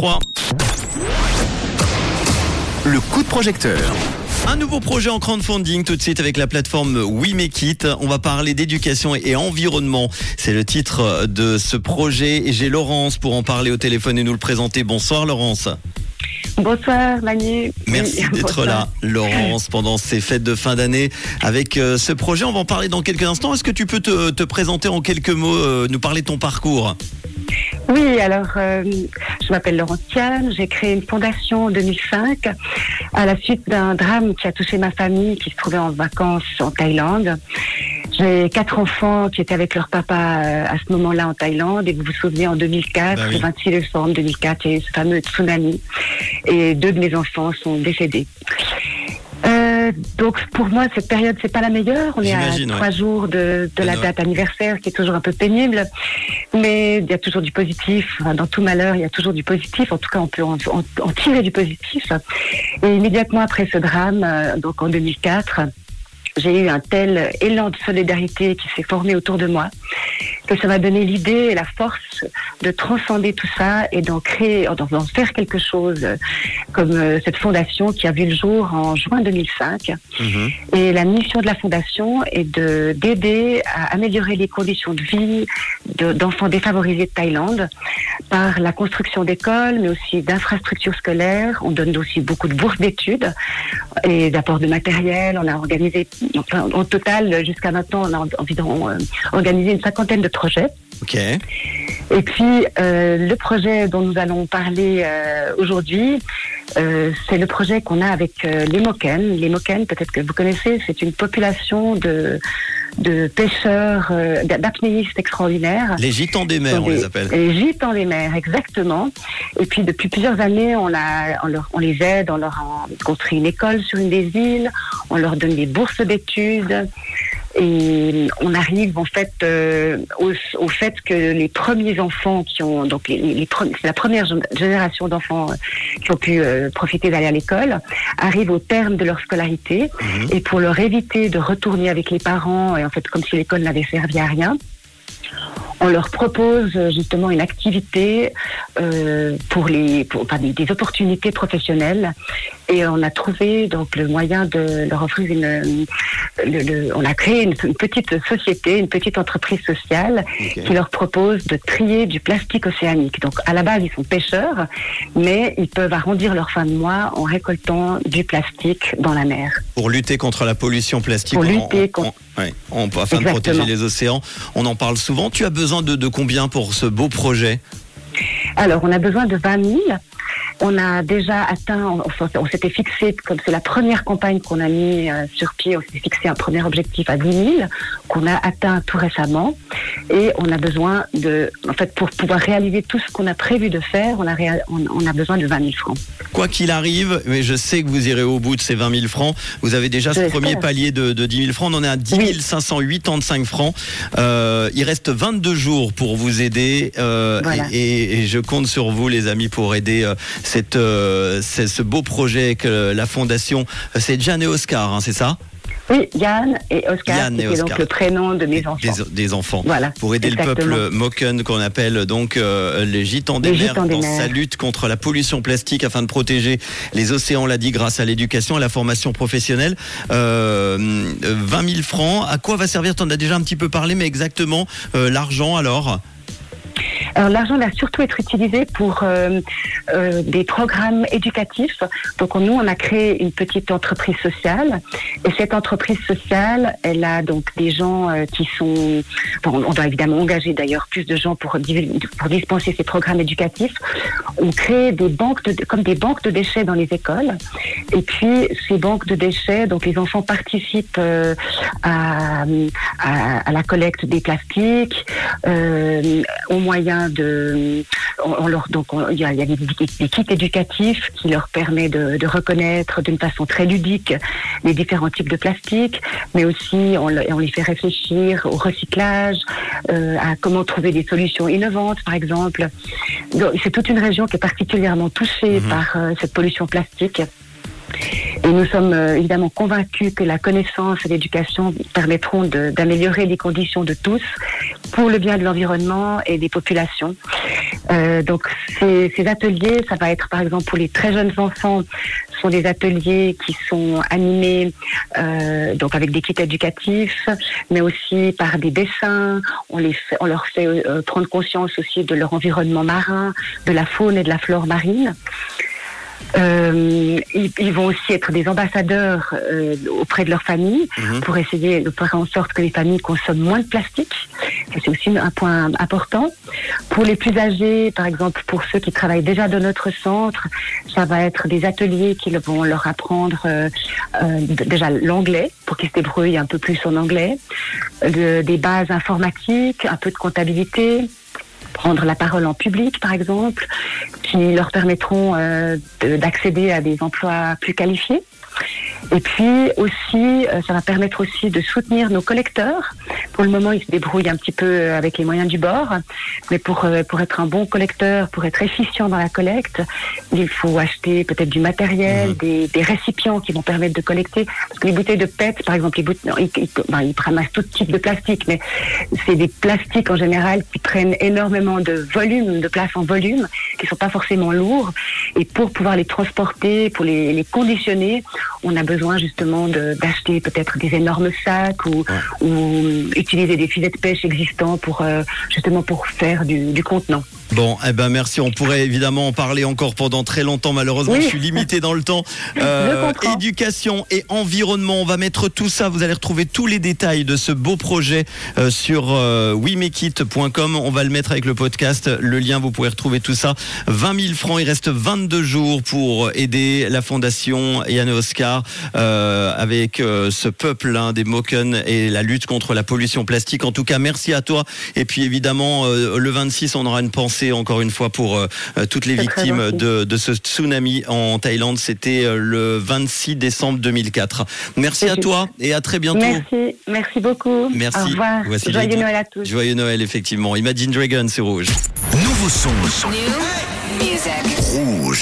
3. Le coup de projecteur. Un nouveau projet en crowdfunding tout de suite avec la plateforme We Make It. On va parler d'éducation et environnement. C'est le titre de ce projet et j'ai Laurence pour en parler au téléphone et nous le présenter. Bonsoir Laurence. Bonsoir Manu. Merci d'être là Laurence pendant ces fêtes de fin d'année avec euh, ce projet. On va en parler dans quelques instants. Est-ce que tu peux te, présenter en quelques mots, euh, nous parler de ton parcours? Oui, alors euh, je m'appelle Laurence Tian, j'ai créé une fondation en 2005 à la suite d'un drame qui a touché ma famille qui se trouvait en vacances en Thaïlande. J'ai quatre enfants qui étaient avec leur papa euh, à ce moment-là en Thaïlande et vous vous souvenez en 2004, bah le 26 décembre 2004, il y a eu ce fameux tsunami et deux de mes enfants sont décédés. Euh, donc pour moi cette période c'est pas la meilleure. On est à trois jours de, de la date anniversaire qui est toujours un peu pénible, mais il y a toujours du positif. Dans tout malheur il y a toujours du positif. En tout cas on peut en, en, tirer du positif. Et immédiatement après ce drame, euh, donc en 2004 j'ai eu un tel élan de solidarité qui s'est formé autour de moi que ça m'a donné l'idée et la force de transcender tout ça et d'en créer, d'en faire quelque chose comme euh, cette fondation qui a vu le jour en juin 2005. Mhm. Et la mission de la fondation est de d'aider à améliorer les conditions de vie d'enfants défavorisés de Thaïlande par la construction d'écoles, mais aussi d'infrastructures scolaires. On donne aussi beaucoup de bourses d'études et d'apport de matériel. On a organisé, au total, jusqu'à maintenant, on a environ euh, organisé une cinquantaine de Ok. Et puis, euh, le projet dont nous allons parler euh, aujourd'hui, euh, c'est le projet qu'on a avec les Moken. Les Moken, peut-être que vous connaissez, c'est une population de, de pêcheurs, d'apnéistes extraordinaires. Les gitans des mers, on les appelle. Les gitans des mers, exactement. Et puis, depuis plusieurs années, on, a, on, leur, on les aide, on leur a construit une école sur une des îles, on leur donne des bourses d'études. Et on arrive en fait euh, au, fait que les premiers enfants qui ont donc les, les c'est la première génération d'enfants euh, qui ont pu euh, profiter d'aller à l'école arrivent au terme de leur scolarité mhm. et pour leur éviter de retourner avec les parents et en fait comme si l'école n'avait servi à rien on leur propose justement une activité euh, pour les, pour, enfin, des, des, opportunités professionnelles, et on a trouvé donc le moyen de leur offrir une. Le, le, on a créé une, petite société, une petite entreprise sociale qui leur propose de trier du plastique océanique. Donc à la base ils sont pêcheurs, mais ils peuvent arrondir leur fin de mois en récoltant du plastique dans la mer. Pour lutter contre la pollution plastique. Pour lutter contre. On, afin de protéger les océans, on en parle souvent. Tu as besoin de, de combien pour ce beau projet? Alors, on a besoin de 20 000 on a déjà atteint, on, s'était fixé, comme c'est la première campagne qu'on a mis euh, sur pied, on s'était fixé un premier objectif à 10 000, qu'on a atteint tout récemment. Et on a besoin de, en fait, pour pouvoir réaliser tout ce qu'on a prévu de faire, on a, on, a besoin de 20 000 francs. Quoi qu'il arrive, mais je sais que vous irez au bout de ces 20 000 francs. Vous avez déjà ce premier palier de, 10 000 francs. On en est à 10 585 francs. Euh, il reste 22 jours pour vous aider. Euh, et, je compte sur vous, les amis, pour aider cette, euh, ce beau projet que la fondation, c'est Jeanne et Oscar, hein, c'est ça? Oui, Yann et Oscar, c'est donc le prénom de mes enfants. Des, enfants. Voilà. Pour aider le peuple Moken, qu'on appelle donc euh, les gitans des mers, dans sa lutte contre la pollution plastique afin de protéger les océans, l'a dit, grâce à l'éducation, à la formation professionnelle. Euh, 20 000 francs. À quoi va servir? Tu en as déjà un petit peu parlé, mais exactement euh, l'argent alors? Alors l'argent va surtout être utilisé pour euh, euh, des programmes éducatifs. Donc nous, on a créé une petite entreprise sociale et cette entreprise sociale, elle a donc des gens euh, qui sont... On doit évidemment engager d'ailleurs plus de gens pour, pour dispenser ces programmes éducatifs. On crée des banques de, comme des banques de déchets dans les écoles et puis ces banques de déchets, donc les enfants participent euh, à, à, la collecte des plastiques au moyen de, donc il y a des, kits éducatifs qui leur permet de, de reconnaître d'une façon très ludique les différents types de plastique, mais aussi on, on les fait réfléchir au recyclage, euh, à comment trouver des solutions innovantes, par exemple. C'est toute une région qui est particulièrement touchée mhm. par euh, cette pollution plastique. Et nous sommes euh, évidemment convaincus que la connaissance et l'éducation permettront d'améliorer les conditions de tous pour le bien de l'environnement et des populations. Euh, donc ces, ateliers, ça va être par exemple pour les très jeunes enfants, sont des ateliers qui sont animés euh, donc avec des kits éducatifs, mais aussi par des dessins. On, les on leur fait euh, prendre conscience aussi de leur environnement marin, de la faune et de la flore marine. Euh, ils, ils, vont aussi être des ambassadeurs euh, auprès de leur famille mmh. pour essayer de faire en sorte que les familles consomment moins de plastique. C'est aussi un point important. Pour les plus âgés, par exemple, pour ceux qui travaillent déjà dans notre centre, ça va être des ateliers qui vont leur apprendre euh, euh déjà l'anglais pour qu'ils se débrouillent un peu plus en anglais, de, des bases informatiques, un peu de comptabilité, prendre la parole en public, par exemple, qui leur permettront euh, d'accéder à des emplois plus qualifiés. Et puis aussi, euh, ça va permettre aussi de soutenir nos collecteurs. Pour le moment, ils se débrouillent un petit peu euh, avec les moyens du bord, mais pour euh, pour être un bon collecteur, pour être efficient dans la collecte, il faut acheter peut-être du matériel, mmh. des, des, récipients qui vont permettre de collecter. Parce que les bouteilles de PET, par exemple, les bouteilles, ils, ils, ben, ils ramassent tout type de plastique, mais c'est des plastiques en général qui prennent énormément de volume, de place en volume, qui sont pas forcément lourds. Et pour pouvoir les transporter, pour les, les conditionner, on a besoin justement d'acheter peut-être des énormes sacs ou, ouais. ou, utiliser des filets de pêche existants pour euh, justement pour faire du, du contenant. Bon, eh ben merci. On pourrait évidemment en parler encore pendant très longtemps. Malheureusement, oui. je suis limité dans le temps. Euh, éducation et environnement. On va mettre tout ça. Vous allez retrouver tous les détails de ce beau projet euh, sur wemekit.com. On va le mettre avec le podcast. Le lien, vous pouvez retrouver tout ça. 20 000 francs. Il reste 22 jours pour aider la fondation Yann Oscar euh, avec euh, ce peuple hein, des Moken et la lutte contre la pollution plastique. En tout cas, merci à toi. Et puis évidemment, euh, le 26, on aura une pensée encore une fois pour euh, toutes les victimes de, de, ce tsunami en Thaïlande. C'était euh, le 26 décembre 2004. Merci à toi et à très bientôt. Merci, merci beaucoup. Merci. Au revoir. Voici Joyeux Noël à tous. Joyeux Noël, effectivement. Imagine Dragon, c'est rouge. Nouveau son. New music.